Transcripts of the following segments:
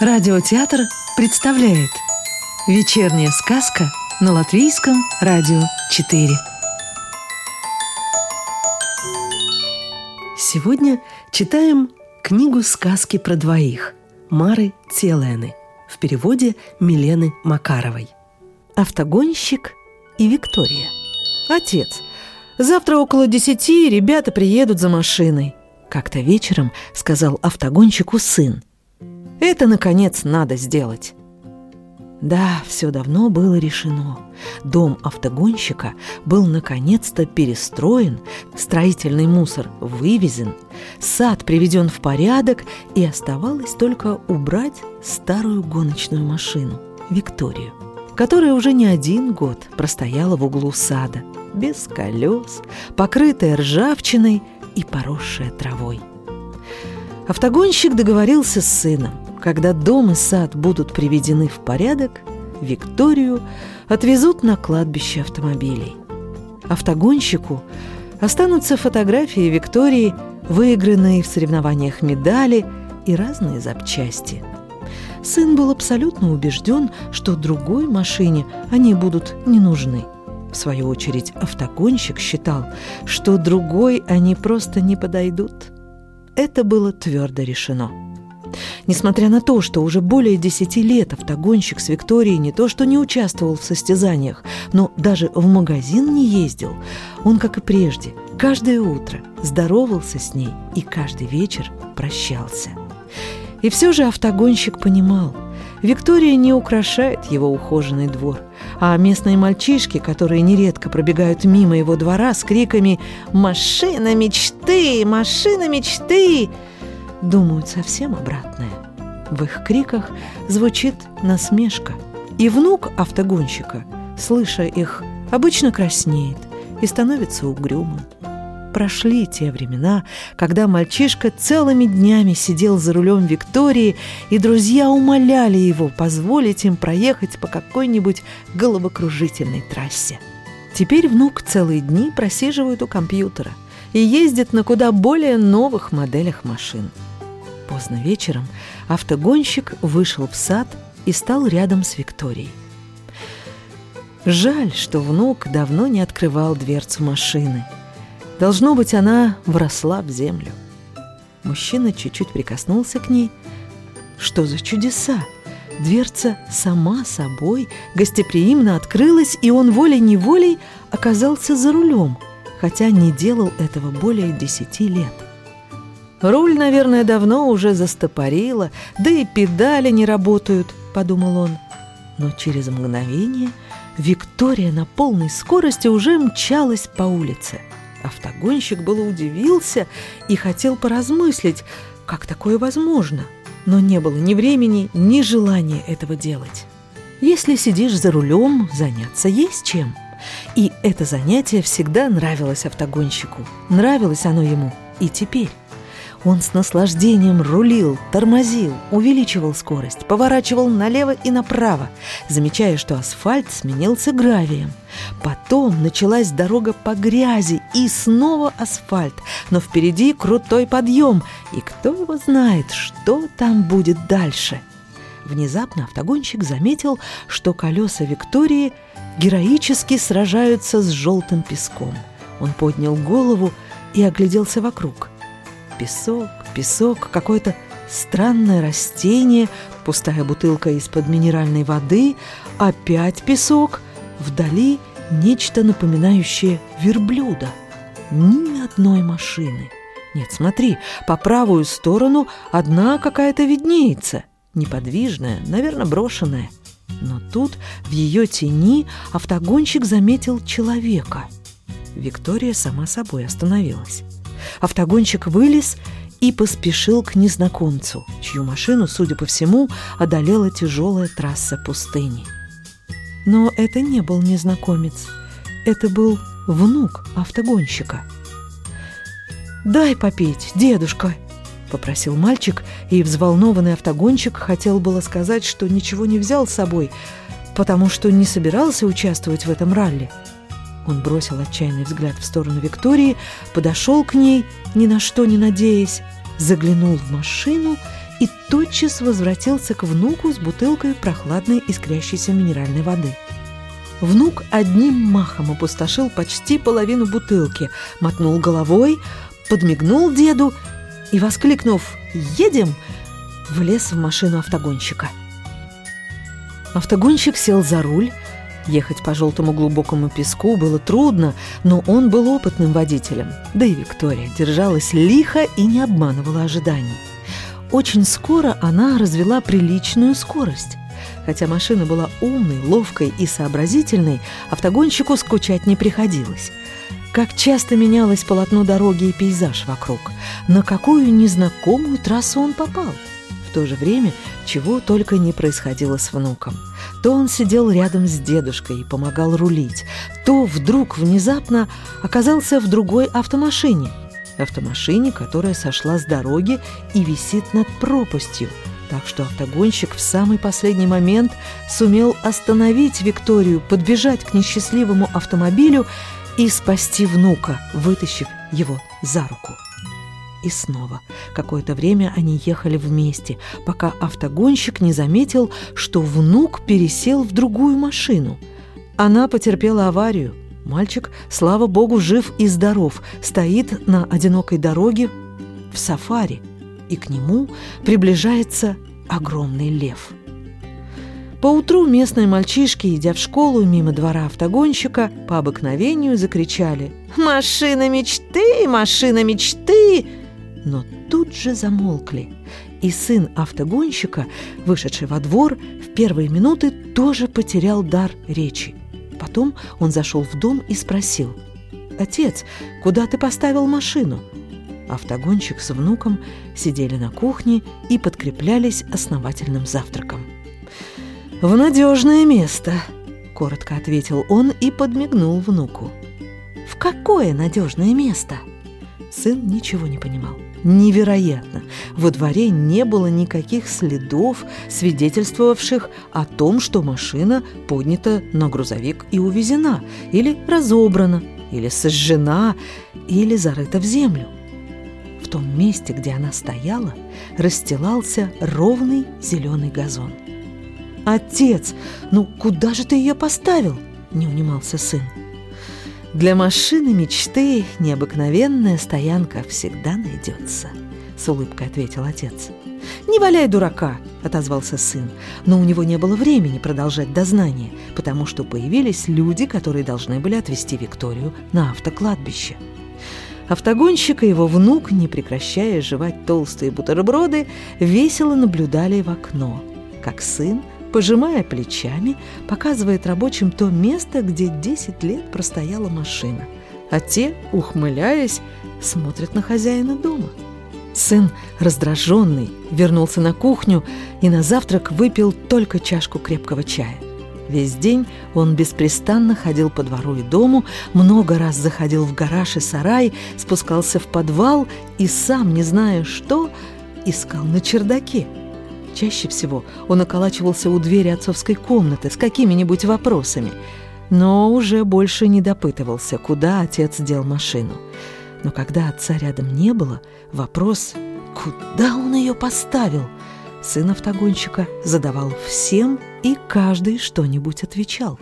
Радиотеатр представляет Вечерняя сказка на Латвийском радио 4 Сегодня читаем книгу сказки про двоих Мары Целены в переводе Милены Макаровой. Автогонщик и Виктория Отец, завтра около десяти ребята приедут за машиной Как-то вечером сказал автогонщику сын это, наконец, надо сделать. Да, все давно было решено. Дом автогонщика был наконец-то перестроен, строительный мусор вывезен, сад приведен в порядок, и оставалось только убрать старую гоночную машину Викторию, которая уже не один год простояла в углу сада, без колес, покрытая ржавчиной и поросшая травой. Автогонщик договорился с сыном – когда дом и сад будут приведены в порядок, Викторию отвезут на кладбище автомобилей. Автогонщику останутся фотографии Виктории, выигранные в соревнованиях медали и разные запчасти. Сын был абсолютно убежден, что другой машине они будут не нужны. В свою очередь автогонщик считал, что другой они просто не подойдут. Это было твердо решено. Несмотря на то, что уже более десяти лет автогонщик с Викторией не то что не участвовал в состязаниях, но даже в магазин не ездил, он, как и прежде, каждое утро здоровался с ней и каждый вечер прощался. И все же автогонщик понимал, Виктория не украшает его ухоженный двор, а местные мальчишки, которые нередко пробегают мимо его двора с криками «Машина мечты! Машина мечты!» Думают совсем обратное. В их криках звучит насмешка. И внук автогонщика, слыша их, обычно краснеет и становится угрюмым. Прошли те времена, когда мальчишка целыми днями сидел за рулем Виктории, и друзья умоляли его позволить им проехать по какой-нибудь головокружительной трассе. Теперь внук целые дни просиживает у компьютера и ездит на куда более новых моделях машин. Поздно вечером автогонщик вышел в сад и стал рядом с Викторией. Жаль, что внук давно не открывал дверцу машины. Должно быть, она вросла в землю. Мужчина чуть-чуть прикоснулся к ней. Что за чудеса! Дверца сама собой гостеприимно открылась, и он волей-неволей оказался за рулем, хотя не делал этого более десяти лет. Руль, наверное, давно уже застопорило, да и педали не работают, подумал он. Но через мгновение Виктория на полной скорости уже мчалась по улице. Автогонщик было удивился и хотел поразмыслить, как такое возможно, но не было ни времени, ни желания этого делать. Если сидишь за рулем, заняться есть чем. И это занятие всегда нравилось автогонщику. Нравилось оно ему и теперь. Он с наслаждением рулил, тормозил, увеличивал скорость, поворачивал налево и направо, замечая, что асфальт сменился гравием. Потом началась дорога по грязи и снова асфальт, но впереди крутой подъем, и кто его знает, что там будет дальше. Внезапно автогонщик заметил, что колеса Виктории героически сражаются с желтым песком. Он поднял голову и огляделся вокруг – Песок, песок, какое-то странное растение, пустая бутылка из-под минеральной воды, опять песок, вдали нечто напоминающее верблюда. Ни одной машины. Нет, смотри, по правую сторону одна какая-то виднеется, неподвижная, наверное, брошенная. Но тут в ее тени автогонщик заметил человека. Виктория сама собой остановилась. Автогонщик вылез и поспешил к незнакомцу, чью машину, судя по всему, одолела тяжелая трасса пустыни. Но это не был незнакомец, это был внук автогонщика. «Дай попить, дедушка!» — попросил мальчик, и взволнованный автогонщик хотел было сказать, что ничего не взял с собой, потому что не собирался участвовать в этом ралли — он бросил отчаянный взгляд в сторону Виктории, подошел к ней, ни на что не надеясь, заглянул в машину и тотчас возвратился к внуку с бутылкой прохладной искрящейся минеральной воды. Внук одним махом опустошил почти половину бутылки, мотнул головой, подмигнул деду и, воскликнув «Едем!», влез в машину автогонщика. Автогонщик сел за руль. Ехать по желтому глубокому песку было трудно, но он был опытным водителем. Да и Виктория держалась лихо и не обманывала ожиданий. Очень скоро она развела приличную скорость. Хотя машина была умной, ловкой и сообразительной, автогонщику скучать не приходилось. Как часто менялось полотно дороги и пейзаж вокруг, на какую незнакомую трассу он попал. То же время чего только не происходило с внуком. То он сидел рядом с дедушкой и помогал рулить, то вдруг внезапно оказался в другой автомашине. Автомашине, которая сошла с дороги и висит над пропастью. Так что автогонщик в самый последний момент сумел остановить Викторию, подбежать к несчастливому автомобилю и спасти внука, вытащив его за руку. И снова какое-то время они ехали вместе, пока автогонщик не заметил, что внук пересел в другую машину. Она потерпела аварию. Мальчик, слава богу, жив и здоров, стоит на одинокой дороге в сафари, и к нему приближается огромный лев. Поутру местные мальчишки, идя в школу мимо двора автогонщика, по обыкновению закричали «Машина мечты! Машина мечты!» Но тут же замолкли. И сын автогонщика, вышедший во двор, в первые минуты тоже потерял дар речи. Потом он зашел в дом и спросил, «Отец, куда ты поставил машину?» Автогонщик с внуком сидели на кухне и подкреплялись основательным завтраком. «В надежное место», — коротко ответил он и подмигнул внуку. «В какое надежное место?» Сын ничего не понимал. Невероятно! Во дворе не было никаких следов, свидетельствовавших о том, что машина поднята на грузовик и увезена, или разобрана, или сожжена, или зарыта в землю. В том месте, где она стояла, расстилался ровный зеленый газон. «Отец, ну куда же ты ее поставил?» – не унимался сын. Для машины мечты необыкновенная стоянка всегда найдется, с улыбкой ответил отец. «Не валяй дурака!» – отозвался сын. Но у него не было времени продолжать дознание, потому что появились люди, которые должны были отвезти Викторию на автокладбище. Автогонщик и его внук, не прекращая жевать толстые бутерброды, весело наблюдали в окно, как сын пожимая плечами, показывает рабочим то место, где 10 лет простояла машина. А те, ухмыляясь, смотрят на хозяина дома. Сын, раздраженный, вернулся на кухню и на завтрак выпил только чашку крепкого чая. Весь день он беспрестанно ходил по двору и дому, много раз заходил в гараж и сарай, спускался в подвал и сам, не зная что, искал на чердаке – Чаще всего он околачивался у двери отцовской комнаты с какими-нибудь вопросами, но уже больше не допытывался, куда отец дел машину. Но когда отца рядом не было, вопрос «Куда он ее поставил?» сын автогонщика задавал всем, и каждый что-нибудь отвечал.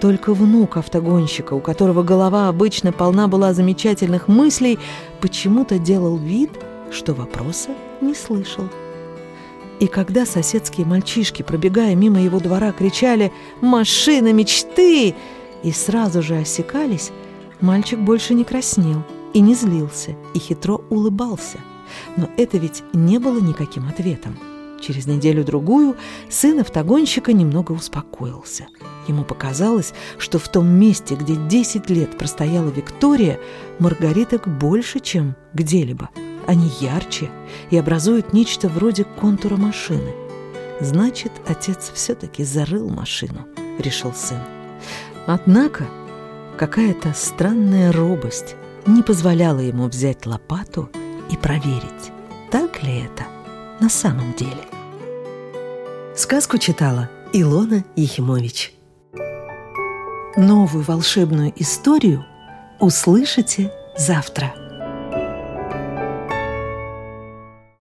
Только внук автогонщика, у которого голова обычно полна была замечательных мыслей, почему-то делал вид, что вопроса не слышал. И когда соседские мальчишки, пробегая мимо его двора, кричали «Машина мечты!» и сразу же осекались, мальчик больше не краснел и не злился, и хитро улыбался. Но это ведь не было никаким ответом. Через неделю-другую сын автогонщика немного успокоился. Ему показалось, что в том месте, где 10 лет простояла Виктория, маргариток больше, чем где-либо – они ярче и образуют нечто вроде контура машины. Значит, отец все-таки зарыл машину, решил сын. Однако какая-то странная робость не позволяла ему взять лопату и проверить, так ли это на самом деле. Сказку читала Илона Ехимович. Новую волшебную историю услышите завтра.